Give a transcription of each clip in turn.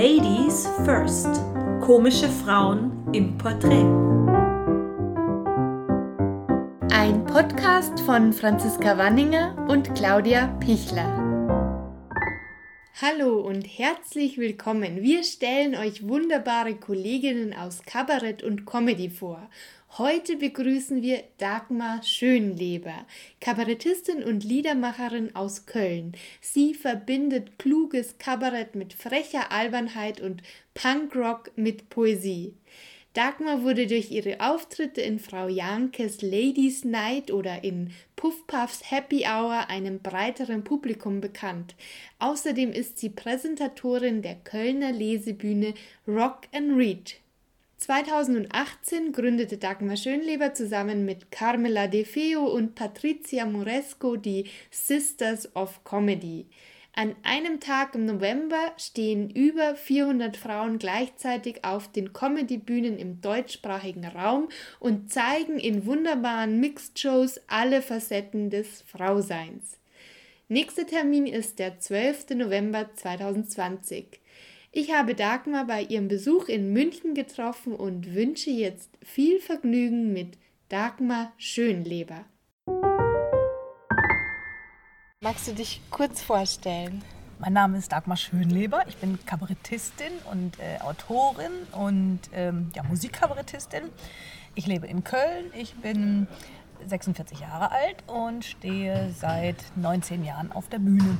Ladies First. Komische Frauen im Porträt. Ein Podcast von Franziska Wanninger und Claudia Pichler. Hallo und herzlich willkommen. Wir stellen euch wunderbare Kolleginnen aus Kabarett und Comedy vor. Heute begrüßen wir Dagmar Schönleber, Kabarettistin und Liedermacherin aus Köln. Sie verbindet kluges Kabarett mit frecher Albernheit und Punkrock mit Poesie. Dagmar wurde durch ihre Auftritte in Frau Jankes Ladies Night oder in Puffpuffs Happy Hour einem breiteren Publikum bekannt. Außerdem ist sie Präsentatorin der Kölner Lesebühne Rock and Read. 2018 gründete Dagmar Schönleber zusammen mit Carmela De Feo und Patricia Moresco die Sisters of Comedy. An einem Tag im November stehen über 400 Frauen gleichzeitig auf den Comedy-Bühnen im deutschsprachigen Raum und zeigen in wunderbaren Mixed-Shows alle Facetten des Frauseins. Nächster Termin ist der 12. November 2020. Ich habe Dagmar bei ihrem Besuch in München getroffen und wünsche jetzt viel Vergnügen mit Dagmar Schönleber. Magst du dich kurz vorstellen? Mein Name ist Dagmar Schönleber. Ich bin Kabarettistin und äh, Autorin und ähm, ja, Musikkabarettistin. Ich lebe in Köln. Ich bin 46 Jahre alt und stehe seit 19 Jahren auf der Bühne.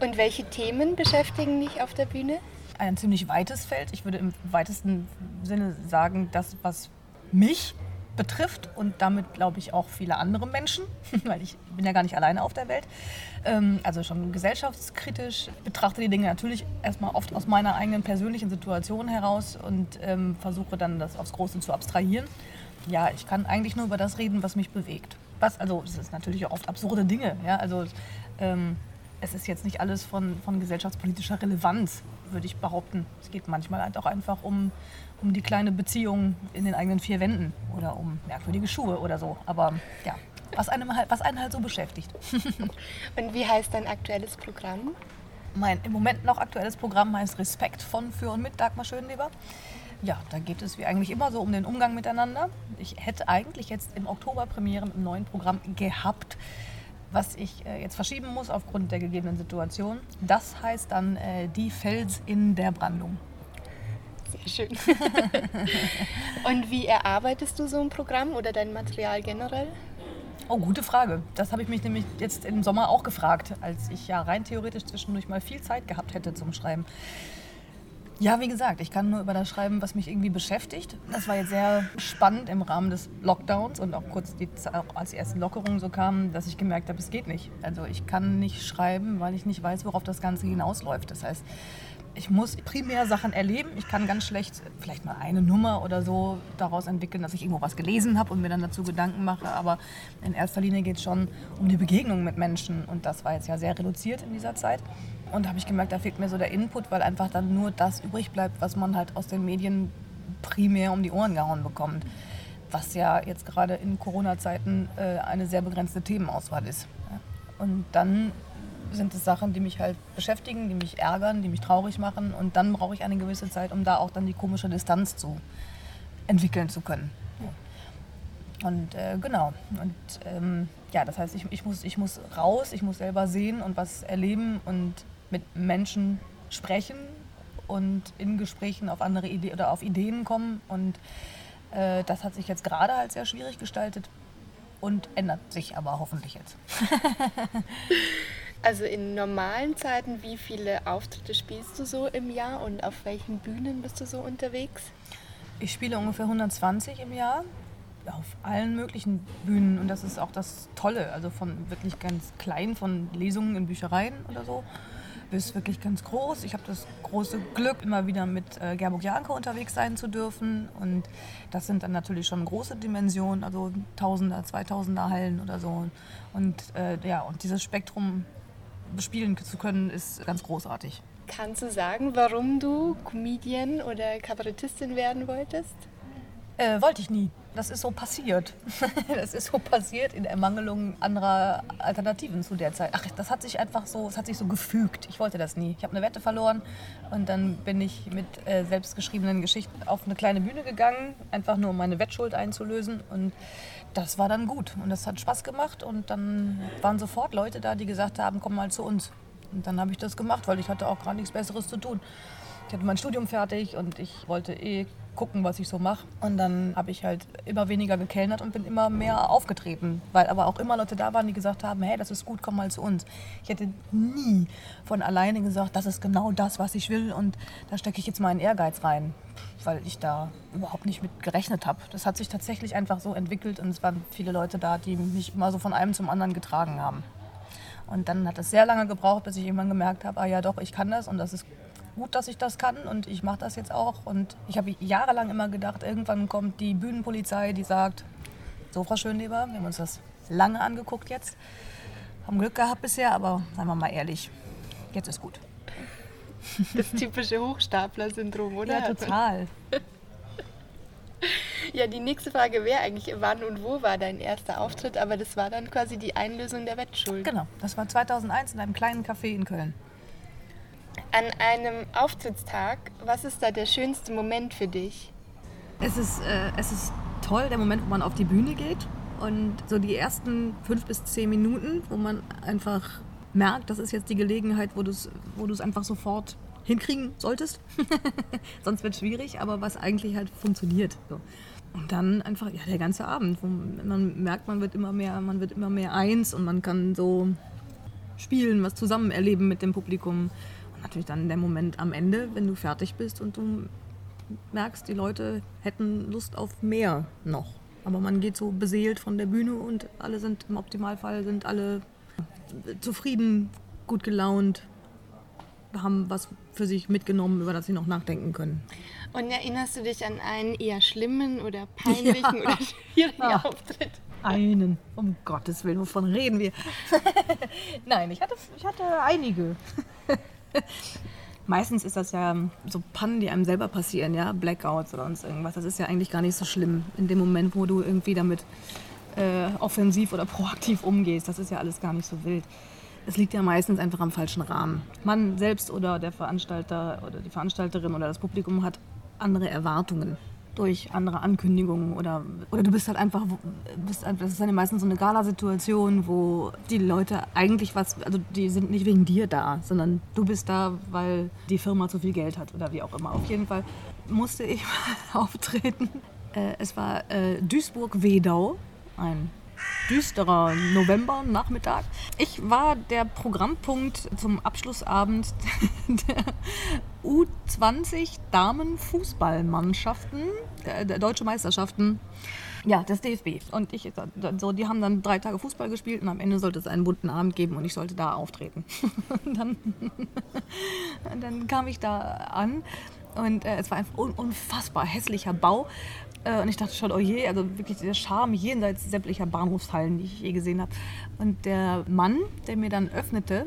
Und welche Themen beschäftigen dich auf der Bühne? Ein ziemlich weites Feld. Ich würde im weitesten Sinne sagen, das, was mich betrifft und damit glaube ich auch viele andere Menschen, weil ich bin ja gar nicht alleine auf der Welt. Ähm, also schon gesellschaftskritisch betrachte die Dinge natürlich erstmal oft aus meiner eigenen persönlichen Situation heraus und ähm, versuche dann das aufs Große zu abstrahieren. Ja, ich kann eigentlich nur über das reden, was mich bewegt. Was, also es ist natürlich auch oft absurde Dinge. Ja, also ähm, es ist jetzt nicht alles von, von gesellschaftspolitischer Relevanz, würde ich behaupten. Es geht manchmal halt auch einfach um, um die kleine Beziehung in den eigenen vier Wänden oder um merkwürdige Schuhe oder so. Aber ja, was, einem halt, was einen halt so beschäftigt. Und wie heißt dein aktuelles Programm? Mein im Moment noch aktuelles Programm heißt Respekt von, für und mit Dagmar Schönleber. Ja, da geht es wie eigentlich immer so um den Umgang miteinander. Ich hätte eigentlich jetzt im Oktober Premiere mit einem neuen Programm gehabt was ich äh, jetzt verschieben muss aufgrund der gegebenen Situation. Das heißt dann äh, die Fels in der Brandung. Sehr schön. Und wie erarbeitest du so ein Programm oder dein Material generell? Oh, gute Frage. Das habe ich mich nämlich jetzt im Sommer auch gefragt, als ich ja rein theoretisch zwischendurch mal viel Zeit gehabt hätte zum Schreiben. Ja, wie gesagt, ich kann nur über das schreiben, was mich irgendwie beschäftigt. Das war jetzt sehr spannend im Rahmen des Lockdowns und auch kurz die, als die ersten Lockerungen so kamen, dass ich gemerkt habe, es geht nicht. Also ich kann nicht schreiben, weil ich nicht weiß, worauf das Ganze hinausläuft. Das heißt, ich muss primär Sachen erleben. Ich kann ganz schlecht vielleicht mal eine Nummer oder so daraus entwickeln, dass ich irgendwo was gelesen habe und mir dann dazu Gedanken mache. Aber in erster Linie geht es schon um die Begegnung mit Menschen. Und das war jetzt ja sehr reduziert in dieser Zeit. Und da habe ich gemerkt, da fehlt mir so der Input, weil einfach dann nur das übrig bleibt, was man halt aus den Medien primär um die Ohren gehauen bekommt. Was ja jetzt gerade in Corona-Zeiten äh, eine sehr begrenzte Themenauswahl ist. Und dann sind es Sachen, die mich halt beschäftigen, die mich ärgern, die mich traurig machen. Und dann brauche ich eine gewisse Zeit, um da auch dann die komische Distanz zu entwickeln zu können. Und äh, genau. Und ähm, ja, das heißt, ich, ich, muss, ich muss raus, ich muss selber sehen und was erleben und mit Menschen sprechen und in Gesprächen auf andere Ideen oder auf Ideen kommen. Und äh, das hat sich jetzt gerade als sehr schwierig gestaltet und ändert sich aber hoffentlich jetzt. also in normalen Zeiten, wie viele Auftritte spielst du so im Jahr und auf welchen Bühnen bist du so unterwegs? Ich spiele ungefähr 120 im Jahr auf allen möglichen Bühnen und das ist auch das Tolle, also von wirklich ganz klein, von Lesungen in Büchereien oder so, bis wirklich ganz groß. Ich habe das große Glück, immer wieder mit äh, Gerburg Janke unterwegs sein zu dürfen. Und das sind dann natürlich schon große Dimensionen, also Tausender, Zweitausender Hallen oder so. Und äh, ja, und dieses Spektrum bespielen zu können, ist ganz großartig. Kannst du sagen, warum du Comedian oder Kabarettistin werden wolltest? Äh, wollte ich nie. Das ist so passiert. das ist so passiert in Ermangelung anderer Alternativen zu der Zeit. Ach, das hat sich einfach so, es hat sich so gefügt. Ich wollte das nie. Ich habe eine Wette verloren und dann bin ich mit äh, selbstgeschriebenen Geschichten auf eine kleine Bühne gegangen, einfach nur um meine Wettschuld einzulösen und das war dann gut und das hat Spaß gemacht und dann waren sofort Leute da, die gesagt haben, komm mal zu uns. Und dann habe ich das gemacht, weil ich hatte auch gar nichts Besseres zu tun. Ich hatte mein Studium fertig und ich wollte eh gucken, was ich so mache. Und dann habe ich halt immer weniger gekellnert und bin immer mehr aufgetreten. Weil aber auch immer Leute da waren, die gesagt haben, hey, das ist gut, komm mal zu uns. Ich hätte nie von alleine gesagt, das ist genau das, was ich will und da stecke ich jetzt meinen Ehrgeiz rein. Weil ich da überhaupt nicht mit gerechnet habe. Das hat sich tatsächlich einfach so entwickelt und es waren viele Leute da, die mich immer so von einem zum anderen getragen haben. Und dann hat es sehr lange gebraucht, bis ich irgendwann gemerkt habe, ah ja doch, ich kann das und das ist gut, dass ich das kann und ich mache das jetzt auch. Und ich habe jahrelang immer gedacht, irgendwann kommt die Bühnenpolizei, die sagt, so Frau Schönleber, wir haben uns das lange angeguckt jetzt, haben Glück gehabt bisher, aber seien wir mal ehrlich, jetzt ist gut. Das typische Hochstapler-Syndrom, oder? Ja, total. Ja, die nächste Frage wäre eigentlich, wann und wo war dein erster Auftritt? Aber das war dann quasi die Einlösung der Wettschuld. Genau, das war 2001 in einem kleinen Café in Köln. An einem Auftrittstag, was ist da der schönste Moment für dich? Es ist, äh, es ist toll, der Moment, wo man auf die Bühne geht und so die ersten fünf bis zehn Minuten, wo man einfach merkt, das ist jetzt die Gelegenheit, wo du es wo einfach sofort hinkriegen solltest. Sonst wird es schwierig, aber was eigentlich halt funktioniert. So. Und dann einfach ja, der ganze Abend, wo man merkt, man wird immer mehr, man wird immer mehr eins und man kann so spielen, was zusammen erleben mit dem Publikum natürlich dann der Moment am Ende, wenn du fertig bist und du merkst, die Leute hätten Lust auf mehr noch. Aber man geht so beseelt von der Bühne und alle sind im Optimalfall sind alle zufrieden, gut gelaunt, haben was für sich mitgenommen, über das sie noch nachdenken können. Und erinnerst du dich an einen eher schlimmen oder peinlichen ja. oder schwierigen ja. Auftritt? Einen, um Gottes Willen, wovon reden wir? Nein, ich hatte, ich hatte einige. Meistens ist das ja so Pannen, die einem selber passieren, ja, Blackouts oder sonst irgendwas. Das ist ja eigentlich gar nicht so schlimm in dem Moment, wo du irgendwie damit äh, offensiv oder proaktiv umgehst. Das ist ja alles gar nicht so wild. Es liegt ja meistens einfach am falschen Rahmen. Man selbst oder der Veranstalter oder die Veranstalterin oder das Publikum hat andere Erwartungen durch andere Ankündigungen oder, oder du bist halt einfach, bist, das ist dann meistens so eine Gala-Situation, wo die Leute eigentlich was, also die sind nicht wegen dir da, sondern du bist da, weil die Firma zu viel Geld hat oder wie auch immer. Auf jeden Fall musste ich mal auftreten. Äh, es war äh, Duisburg-Wedau, ein düsterer November-Nachmittag. Ich war der Programmpunkt zum Abschlussabend der U20 Damenfußballmannschaften, der, der deutsche Meisterschaften. Ja, des DFB. Und ich, so, die haben dann drei Tage Fußball gespielt und am Ende sollte es einen bunten Abend geben und ich sollte da auftreten. und dann, dann kam ich da an und äh, es war ein unfassbar hässlicher Bau und ich dachte schon, oh je, also wirklich der Charme jenseits sämtlicher Bahnhofshallen, die ich je gesehen habe. Und der Mann, der mir dann öffnete,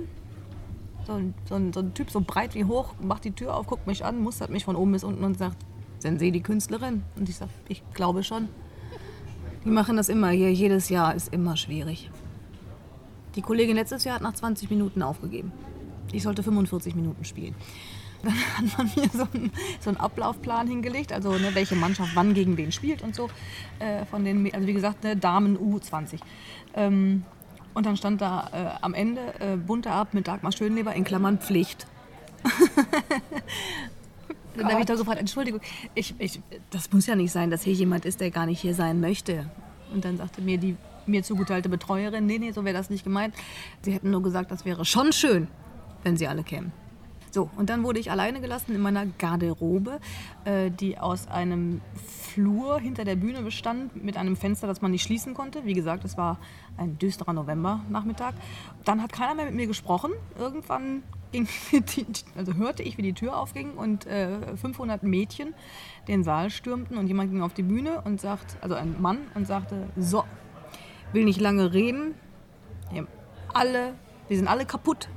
so ein, so, ein, so ein, Typ so breit wie hoch, macht die Tür auf, guckt mich an, mustert mich von oben bis unten und sagt, sind Sie die Künstlerin? Und ich sage, ich glaube schon. Die machen das immer hier, jedes Jahr ist immer schwierig. Die Kollegin letztes Jahr hat nach 20 Minuten aufgegeben. Ich sollte 45 Minuten spielen. Dann hat man mir so einen, so einen Ablaufplan hingelegt, also ne, welche Mannschaft wann gegen wen spielt und so. Äh, von den, also wie gesagt, ne, Damen U20. Ähm, und dann stand da äh, am Ende äh, bunter Ab mit Dagmar Schönleber in Klammern Pflicht. dann habe ich da sofort, Entschuldigung, ich, ich, das muss ja nicht sein, dass hier jemand ist, der gar nicht hier sein möchte. Und dann sagte mir die mir zugeteilte Betreuerin, nee, nee, so wäre das nicht gemeint. Sie hätten nur gesagt, das wäre schon schön, wenn sie alle kämen. So, und dann wurde ich alleine gelassen in meiner Garderobe, äh, die aus einem Flur hinter der Bühne bestand, mit einem Fenster, das man nicht schließen konnte. Wie gesagt, es war ein düsterer Novembernachmittag. Dann hat keiner mehr mit mir gesprochen. Irgendwann ging die, also hörte ich, wie die Tür aufging und äh, 500 Mädchen den Saal stürmten und jemand ging auf die Bühne und sagt, also ein Mann, und sagte, so, will nicht lange reden, alle, wir sind alle kaputt.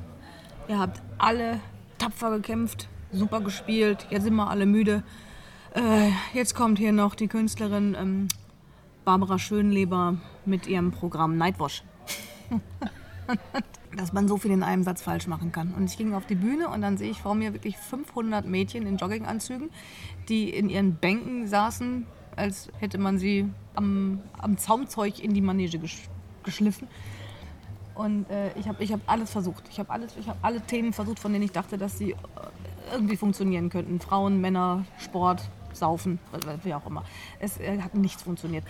Ihr habt alle tapfer gekämpft, super gespielt. Jetzt sind wir alle müde. Äh, jetzt kommt hier noch die Künstlerin ähm, Barbara Schönleber mit ihrem Programm Nightwash. dass man so viel in einem Satz falsch machen kann. Und ich ging auf die Bühne und dann sehe ich vor mir wirklich 500 Mädchen in Jogginganzügen, die in ihren Bänken saßen, als hätte man sie am, am Zaumzeug in die Manege gesch geschliffen. Und äh, ich habe ich hab alles versucht. Ich habe hab alle Themen versucht, von denen ich dachte, dass sie äh, irgendwie funktionieren könnten. Frauen, Männer, Sport, Saufen, wie auch immer. Es äh, hat nichts funktioniert.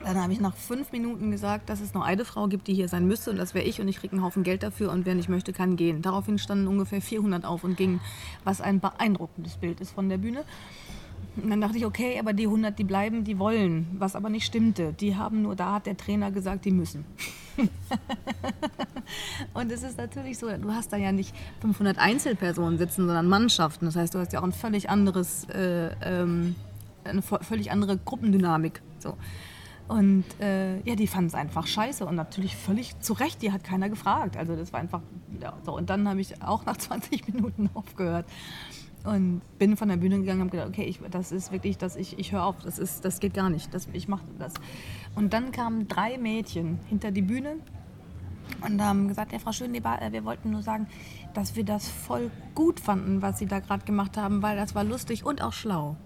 Dann habe ich nach fünf Minuten gesagt, dass es noch eine Frau gibt, die hier sein müsste und das wäre ich und ich kriege einen Haufen Geld dafür und wer nicht möchte, kann gehen. Daraufhin standen ungefähr 400 auf und gingen, was ein beeindruckendes Bild ist von der Bühne. Und dann dachte ich, okay, aber die 100, die bleiben, die wollen, was aber nicht stimmte. Die haben nur, da hat der Trainer gesagt, die müssen. und es ist natürlich so, du hast da ja nicht 500 Einzelpersonen sitzen, sondern Mannschaften. Das heißt, du hast ja auch ein völlig anderes, äh, ähm, eine völlig andere Gruppendynamik. So. Und äh, ja, die fanden es einfach scheiße und natürlich völlig zu Recht, die hat keiner gefragt. Also das war einfach ja, so. Und dann habe ich auch nach 20 Minuten aufgehört und bin von der Bühne gegangen und habe gedacht, okay, ich, das ist wirklich, dass ich, ich höre auf, das, ist, das geht gar nicht, das, ich mache das. Und dann kamen drei Mädchen hinter die Bühne und haben gesagt, ja, Frau Schönleber, äh, wir wollten nur sagen, dass wir das voll gut fanden, was Sie da gerade gemacht haben, weil das war lustig und auch schlau.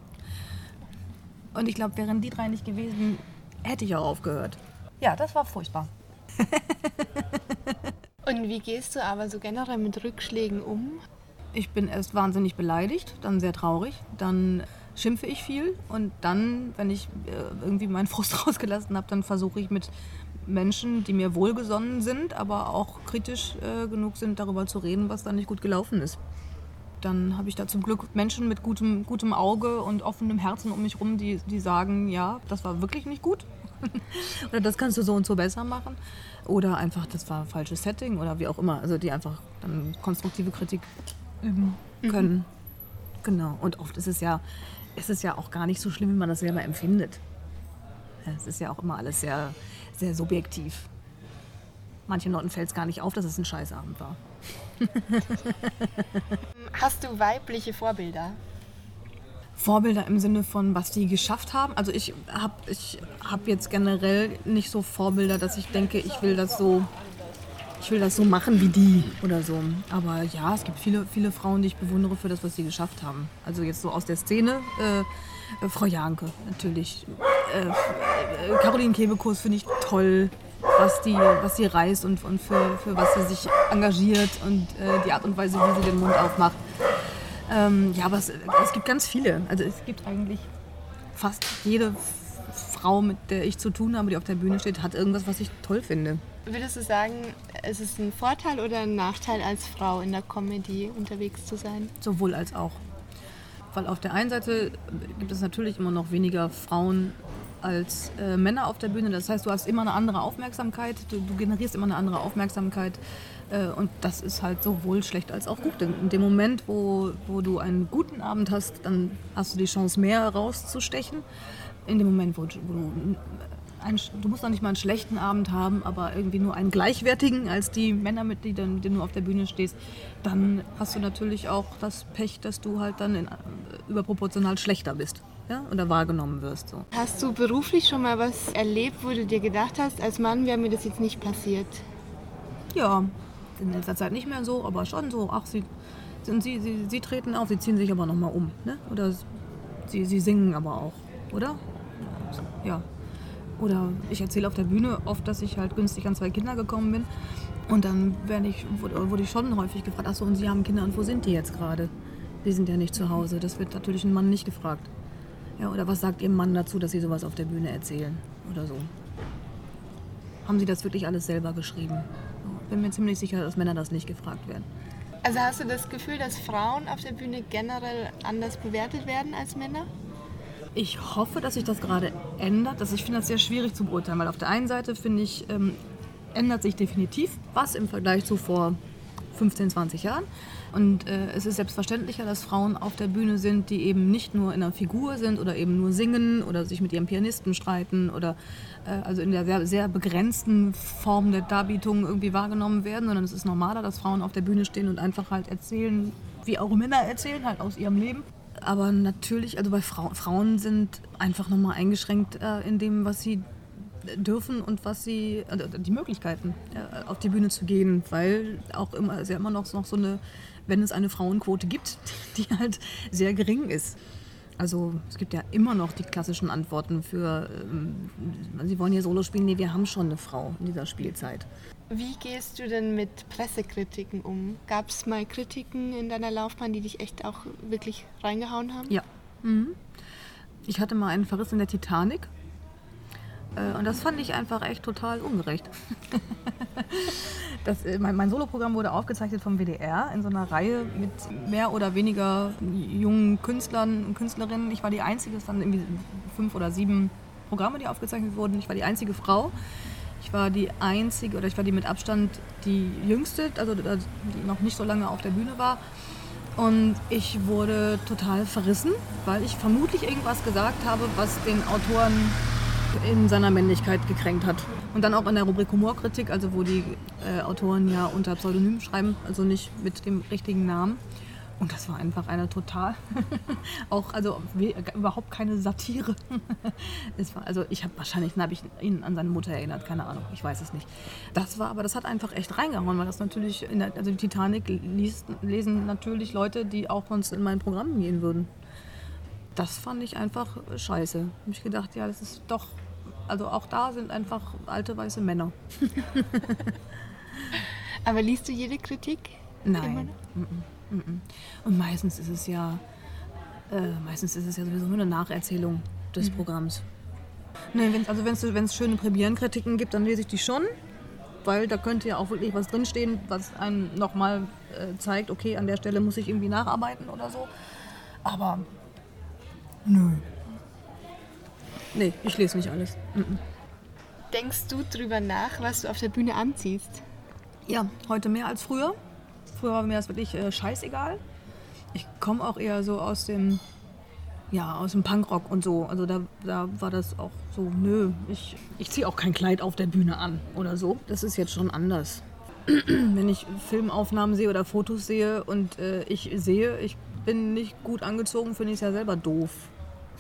Und ich glaube, wären die drei nicht gewesen, hätte ich auch aufgehört. Ja, das war furchtbar. Und wie gehst du aber so generell mit Rückschlägen um? Ich bin erst wahnsinnig beleidigt, dann sehr traurig, dann schimpfe ich viel und dann, wenn ich äh, irgendwie meinen Frust rausgelassen habe, dann versuche ich mit Menschen, die mir wohlgesonnen sind, aber auch kritisch äh, genug sind, darüber zu reden, was da nicht gut gelaufen ist dann habe ich da zum Glück Menschen mit gutem, gutem Auge und offenem Herzen um mich herum, die, die sagen, ja, das war wirklich nicht gut. oder das kannst du so und so besser machen. Oder einfach, das war falsches Setting oder wie auch immer. Also die einfach dann konstruktive Kritik üben mhm. können. Mhm. Genau. Und oft ist es ja, ist es ja auch gar nicht so schlimm, wie man das selber empfindet. Es ist ja auch immer alles sehr, sehr subjektiv. Manchen Leuten fällt es gar nicht auf, dass es ein Scheißabend war. Hast du weibliche Vorbilder? Vorbilder im Sinne von, was die geschafft haben. Also ich habe ich hab jetzt generell nicht so Vorbilder, dass ich denke, ich will das so, ich will das so machen wie die oder so. Aber ja, es gibt viele, viele Frauen, die ich bewundere für das, was sie geschafft haben. Also jetzt so aus der Szene, äh, äh, Frau Janke natürlich. Äh, äh Caroline Kebekus finde ich toll was, die, was sie reist und, und für, für was sie sich engagiert und äh, die Art und Weise, wie sie den Mund aufmacht. Ähm, ja, aber es, es gibt ganz viele. Also es gibt eigentlich fast jede Frau, mit der ich zu tun habe, die auf der Bühne steht, hat irgendwas, was ich toll finde. Würdest du sagen, es ist ein Vorteil oder ein Nachteil als Frau in der Comedy unterwegs zu sein? Sowohl als auch. Weil auf der einen Seite gibt es natürlich immer noch weniger Frauen als äh, Männer auf der Bühne. Das heißt, du hast immer eine andere Aufmerksamkeit, du, du generierst immer eine andere Aufmerksamkeit. Äh, und das ist halt sowohl schlecht als auch gut. In dem Moment, wo, wo du einen guten Abend hast, dann hast du die Chance, mehr rauszustechen. In dem Moment, wo, wo du ein, du musst noch nicht mal einen schlechten Abend haben, aber irgendwie nur einen gleichwertigen als die Männer, mit denen, du auf der Bühne stehst, dann hast du natürlich auch das Pech, dass du halt dann in, äh, überproportional schlechter bist ja, oder wahrgenommen wirst. So. Hast du beruflich schon mal was erlebt, wo du dir gedacht hast, als Mann wäre mir das jetzt nicht passiert? Ja, in letzter Zeit nicht mehr so, aber schon so. Ach, sie, sind sie, sie, sie treten auf, sie ziehen sich aber nochmal um. Ne? Oder sie, sie singen aber auch, oder? Ja. Oder ich erzähle auf der Bühne oft, dass ich halt günstig an zwei Kinder gekommen bin. Und dann werde ich, wurde ich schon häufig gefragt, achso, und Sie haben Kinder und wo sind die jetzt gerade? Die sind ja nicht zu Hause. Das wird natürlich ein Mann nicht gefragt. Ja, oder was sagt Ihr Mann dazu, dass Sie sowas auf der Bühne erzählen? Oder so. Haben Sie das wirklich alles selber geschrieben? Bin mir ziemlich sicher, dass Männer das nicht gefragt werden. Also hast du das Gefühl, dass Frauen auf der Bühne generell anders bewertet werden als Männer? Ich hoffe, dass sich das gerade ändert. Das, ich finde das sehr schwierig zu beurteilen, weil auf der einen Seite finde ich, ähm, ändert sich definitiv was im Vergleich zu vor 15, 20 Jahren. Und äh, es ist selbstverständlicher, dass Frauen auf der Bühne sind, die eben nicht nur in einer Figur sind oder eben nur singen oder sich mit ihrem Pianisten streiten oder äh, also in der sehr, sehr begrenzten Form der Darbietung irgendwie wahrgenommen werden, sondern es ist normaler, dass Frauen auf der Bühne stehen und einfach halt erzählen, wie auch Männer erzählen, halt aus ihrem Leben. Aber natürlich, also bei Fra Frauen sind einfach nochmal eingeschränkt äh, in dem, was sie dürfen und was sie, also die Möglichkeiten, äh, auf die Bühne zu gehen, weil auch immer, ist ja immer noch, noch so eine, wenn es eine Frauenquote gibt, die halt sehr gering ist. Also es gibt ja immer noch die klassischen Antworten für, ähm, Sie wollen hier Solo spielen, nee, wir haben schon eine Frau in dieser Spielzeit. Wie gehst du denn mit Pressekritiken um? Gab es mal Kritiken in deiner Laufbahn, die dich echt auch wirklich reingehauen haben? Ja. Mhm. Ich hatte mal einen Verriss in der Titanic äh, und das fand ich einfach echt total ungerecht. das, äh, mein, mein Soloprogramm wurde aufgezeichnet vom WDR in so einer Reihe mit mehr oder weniger jungen Künstlern und Künstlerinnen. Ich war die einzige, es waren irgendwie fünf oder sieben Programme, die aufgezeichnet wurden. Ich war die einzige Frau. Ich war die einzige, oder ich war die mit Abstand die jüngste, also die noch nicht so lange auf der Bühne war. Und ich wurde total verrissen, weil ich vermutlich irgendwas gesagt habe, was den Autoren in seiner Männlichkeit gekränkt hat. Und dann auch in der Rubrik Humorkritik, also wo die äh, Autoren ja unter Pseudonym schreiben, also nicht mit dem richtigen Namen. Und das war einfach eine total, auch also überhaupt keine Satire. es war, also ich habe wahrscheinlich habe ich ihn an seine Mutter erinnert, keine Ahnung, ich weiß es nicht. Das war, aber das hat einfach echt reingehauen, weil das natürlich, in der, also die Titanic liest, lesen natürlich Leute, die auch sonst in mein Programm gehen würden. Das fand ich einfach scheiße. Da habe ich gedacht, ja, das ist doch, also auch da sind einfach alte weiße Männer. aber liest du jede Kritik? Nein. Und meistens ist es ja, äh, meistens ist es ja sowieso nur eine Nacherzählung des mhm. Programms. Nee, wenn, also wenn es schöne Premierenkritiken gibt, dann lese ich die schon, weil da könnte ja auch wirklich was drinstehen, was einem nochmal äh, zeigt, okay, an der Stelle muss ich irgendwie nacharbeiten oder so. Aber nö. Nee, ich lese nicht alles. Mhm. Denkst du drüber nach, was du auf der Bühne anziehst? Ja, heute mehr als früher. Früher war mir das wirklich äh, scheißegal. Ich komme auch eher so aus dem, ja, aus dem Punkrock und so. Also da, da war das auch so, nö, ich, ich ziehe auch kein Kleid auf der Bühne an oder so. Das ist jetzt schon anders. Wenn ich Filmaufnahmen sehe oder Fotos sehe und äh, ich sehe, ich bin nicht gut angezogen, finde ich es ja selber doof.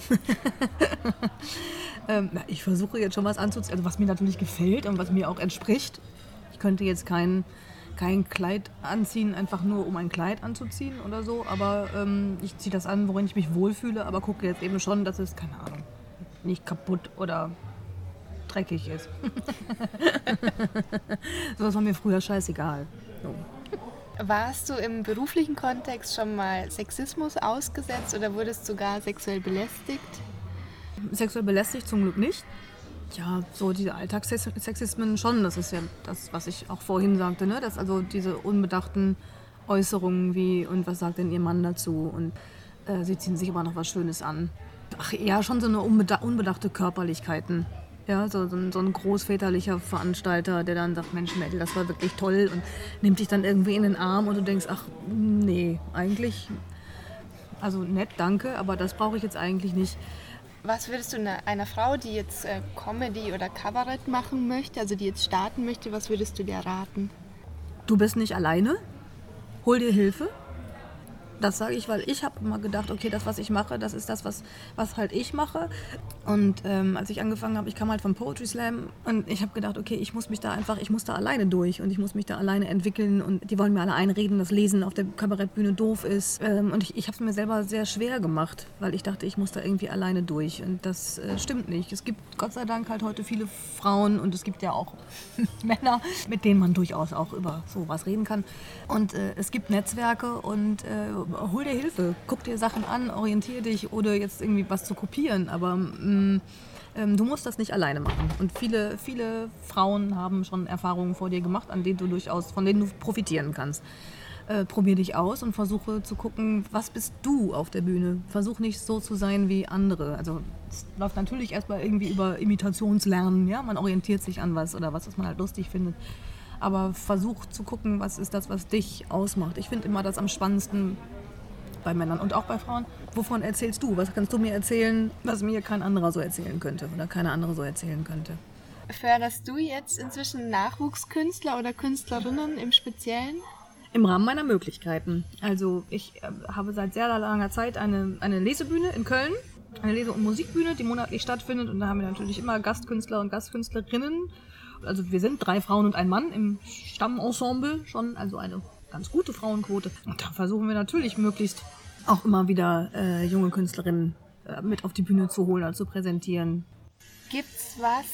ähm, ich versuche jetzt schon was anzuziehen, also was mir natürlich gefällt und was mir auch entspricht. Ich könnte jetzt keinen kein Kleid anziehen, einfach nur um ein Kleid anzuziehen oder so. Aber ähm, ich ziehe das an, worin ich mich wohlfühle, aber gucke jetzt eben schon, dass es, keine Ahnung, nicht kaputt oder dreckig ist. so war mir früher scheißegal. So. Warst du im beruflichen Kontext schon mal Sexismus ausgesetzt oder wurdest sogar sexuell belästigt? Sexuell belästigt zum Glück nicht. Ja, so diese Alltagssexismen schon. Das ist ja das, was ich auch vorhin sagte, ne? Dass also diese unbedachten Äußerungen wie und was sagt denn ihr Mann dazu und äh, sie ziehen sich aber noch was Schönes an. Ach ja, schon so eine unbedachte Körperlichkeiten. Ja, so, so, ein, so ein großväterlicher Veranstalter, der dann sagt, Mensch, Mädel, das war wirklich toll und nimmt dich dann irgendwie in den Arm und du denkst, ach nee, eigentlich, also nett, danke, aber das brauche ich jetzt eigentlich nicht. Was würdest du einer, Frau, die jetzt äh, Comedy oder Kabarett machen möchte, also die jetzt starten möchte, was würdest du dir raten? Du bist nicht alleine. Hol dir Hilfe. Das sage ich, weil ich habe immer gedacht, okay, das, was ich mache, das ist das, was, was halt ich mache. Und ähm, als ich angefangen habe, ich kam halt vom Poetry Slam und ich habe gedacht, okay, ich muss mich da einfach, ich muss da alleine durch und ich muss mich da alleine entwickeln und die wollen mir alle einreden, dass Lesen auf der Kabarettbühne doof ist. Ähm, und ich, ich habe es mir selber sehr schwer gemacht, weil ich dachte, ich muss da irgendwie alleine durch und das äh, stimmt nicht. Es gibt Gott sei Dank halt heute viele Frauen und es gibt ja auch Männer, mit denen man durchaus auch über sowas reden kann. Und äh, es gibt Netzwerke und äh, hol dir Hilfe, guck dir Sachen an, orientiere dich oder jetzt irgendwie was zu kopieren, aber mm, ähm, du musst das nicht alleine machen. Und viele, viele Frauen haben schon Erfahrungen vor dir gemacht, an denen du durchaus, von denen du profitieren kannst. Äh, probier dich aus und versuche zu gucken, was bist du auf der Bühne. Versuch nicht so zu sein wie andere. Also es läuft natürlich erstmal irgendwie über Imitationslernen, ja, man orientiert sich an was oder was, was man halt lustig findet aber versuch zu gucken, was ist das, was dich ausmacht. Ich finde immer das am spannendsten, bei Männern und auch bei Frauen. Wovon erzählst du? Was kannst du mir erzählen, was mir kein anderer so erzählen könnte oder keine andere so erzählen könnte? Förderst du jetzt inzwischen Nachwuchskünstler oder Künstlerinnen im Speziellen? Im Rahmen meiner Möglichkeiten. Also ich äh, habe seit sehr langer Zeit eine, eine Lesebühne in Köln eine Lese- und Musikbühne, die monatlich stattfindet. Und da haben wir natürlich immer Gastkünstler und Gastkünstlerinnen. Also wir sind drei Frauen und ein Mann im Stammensemble schon, also eine ganz gute Frauenquote. Und da versuchen wir natürlich möglichst auch immer wieder äh, junge Künstlerinnen äh, mit auf die Bühne zu holen und zu präsentieren. Gibt's was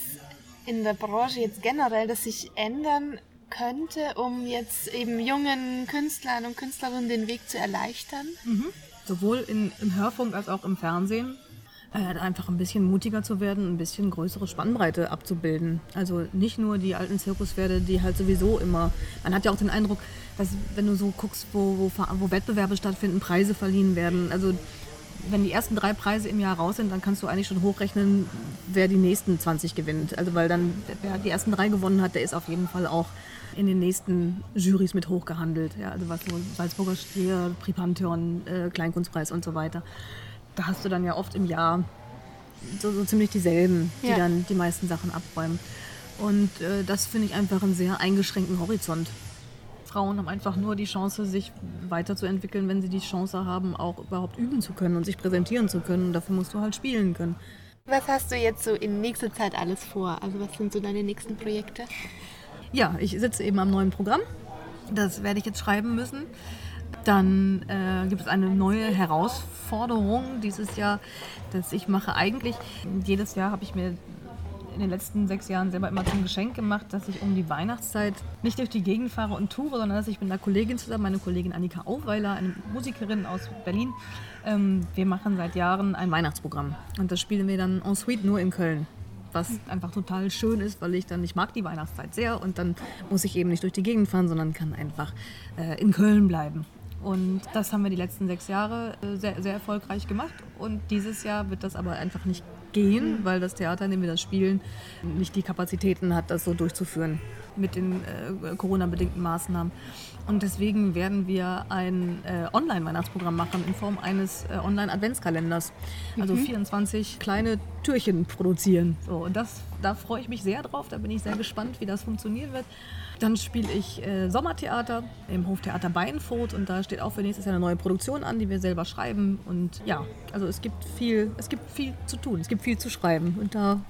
in der Branche jetzt generell, das sich ändern könnte, um jetzt eben jungen Künstlern und Künstlerinnen den Weg zu erleichtern? Mhm. Sowohl in, im Hörfunk als auch im Fernsehen. Einfach ein bisschen mutiger zu werden, ein bisschen größere Spannbreite abzubilden. Also nicht nur die alten Zirkuspferde, die halt sowieso immer. Man hat ja auch den Eindruck, dass wenn du so guckst, wo, wo, wo Wettbewerbe stattfinden, Preise verliehen werden. Also wenn die ersten drei Preise im Jahr raus sind, dann kannst du eigentlich schon hochrechnen, wer die nächsten 20 gewinnt. Also weil dann, wer die ersten drei gewonnen hat, der ist auf jeden Fall auch in den nächsten Jurys mit hochgehandelt. Ja, also was so Salzburger Stier, Pripantheon, äh, Kleinkunstpreis und so weiter. Da hast du dann ja oft im Jahr so, so ziemlich dieselben, die ja. dann die meisten Sachen abräumen. Und äh, das finde ich einfach einen sehr eingeschränkten Horizont. Frauen haben einfach nur die Chance, sich weiterzuentwickeln, wenn sie die Chance haben, auch überhaupt üben zu können und sich präsentieren zu können. Und dafür musst du halt spielen können. Was hast du jetzt so in nächster Zeit alles vor? Also was sind so deine nächsten Projekte? Ja, ich sitze eben am neuen Programm. Das werde ich jetzt schreiben müssen. Dann äh, gibt es eine neue Herausforderung dieses Jahr, dass ich mache eigentlich, jedes Jahr habe ich mir in den letzten sechs Jahren selber immer zum Geschenk gemacht, dass ich um die Weihnachtszeit nicht durch die Gegend fahre und toure, sondern dass ich mit einer Kollegin zusammen, meine Kollegin Annika Aufweiler, eine Musikerin aus Berlin, ähm, wir machen seit Jahren ein Weihnachtsprogramm. Und das spielen wir dann en suite nur in Köln was einfach total schön ist, weil ich dann, ich mag die Weihnachtszeit sehr und dann muss ich eben nicht durch die Gegend fahren, sondern kann einfach äh, in Köln bleiben. Und das haben wir die letzten sechs Jahre äh, sehr, sehr erfolgreich gemacht. Und dieses Jahr wird das aber einfach nicht gehen, weil das Theater, in dem wir das spielen, nicht die Kapazitäten hat, das so durchzuführen mit den äh, Corona-bedingten Maßnahmen. Und deswegen werden wir ein äh, Online-Weihnachtsprogramm machen in Form eines äh, Online-Adventskalenders. Also mhm. 24 kleine Türchen produzieren. So, und das, da freue ich mich sehr drauf. Da bin ich sehr gespannt, wie das funktionieren wird. Dann spiele ich äh, Sommertheater im Hoftheater Beinfurt und da steht auch für nächstes Jahr eine neue Produktion an, die wir selber schreiben. Und ja, also es gibt viel, es gibt viel zu tun, es gibt viel zu schreiben und da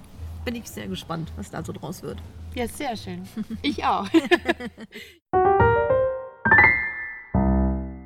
bin ich sehr gespannt, was da so draus wird. Ja, sehr schön. Ich auch.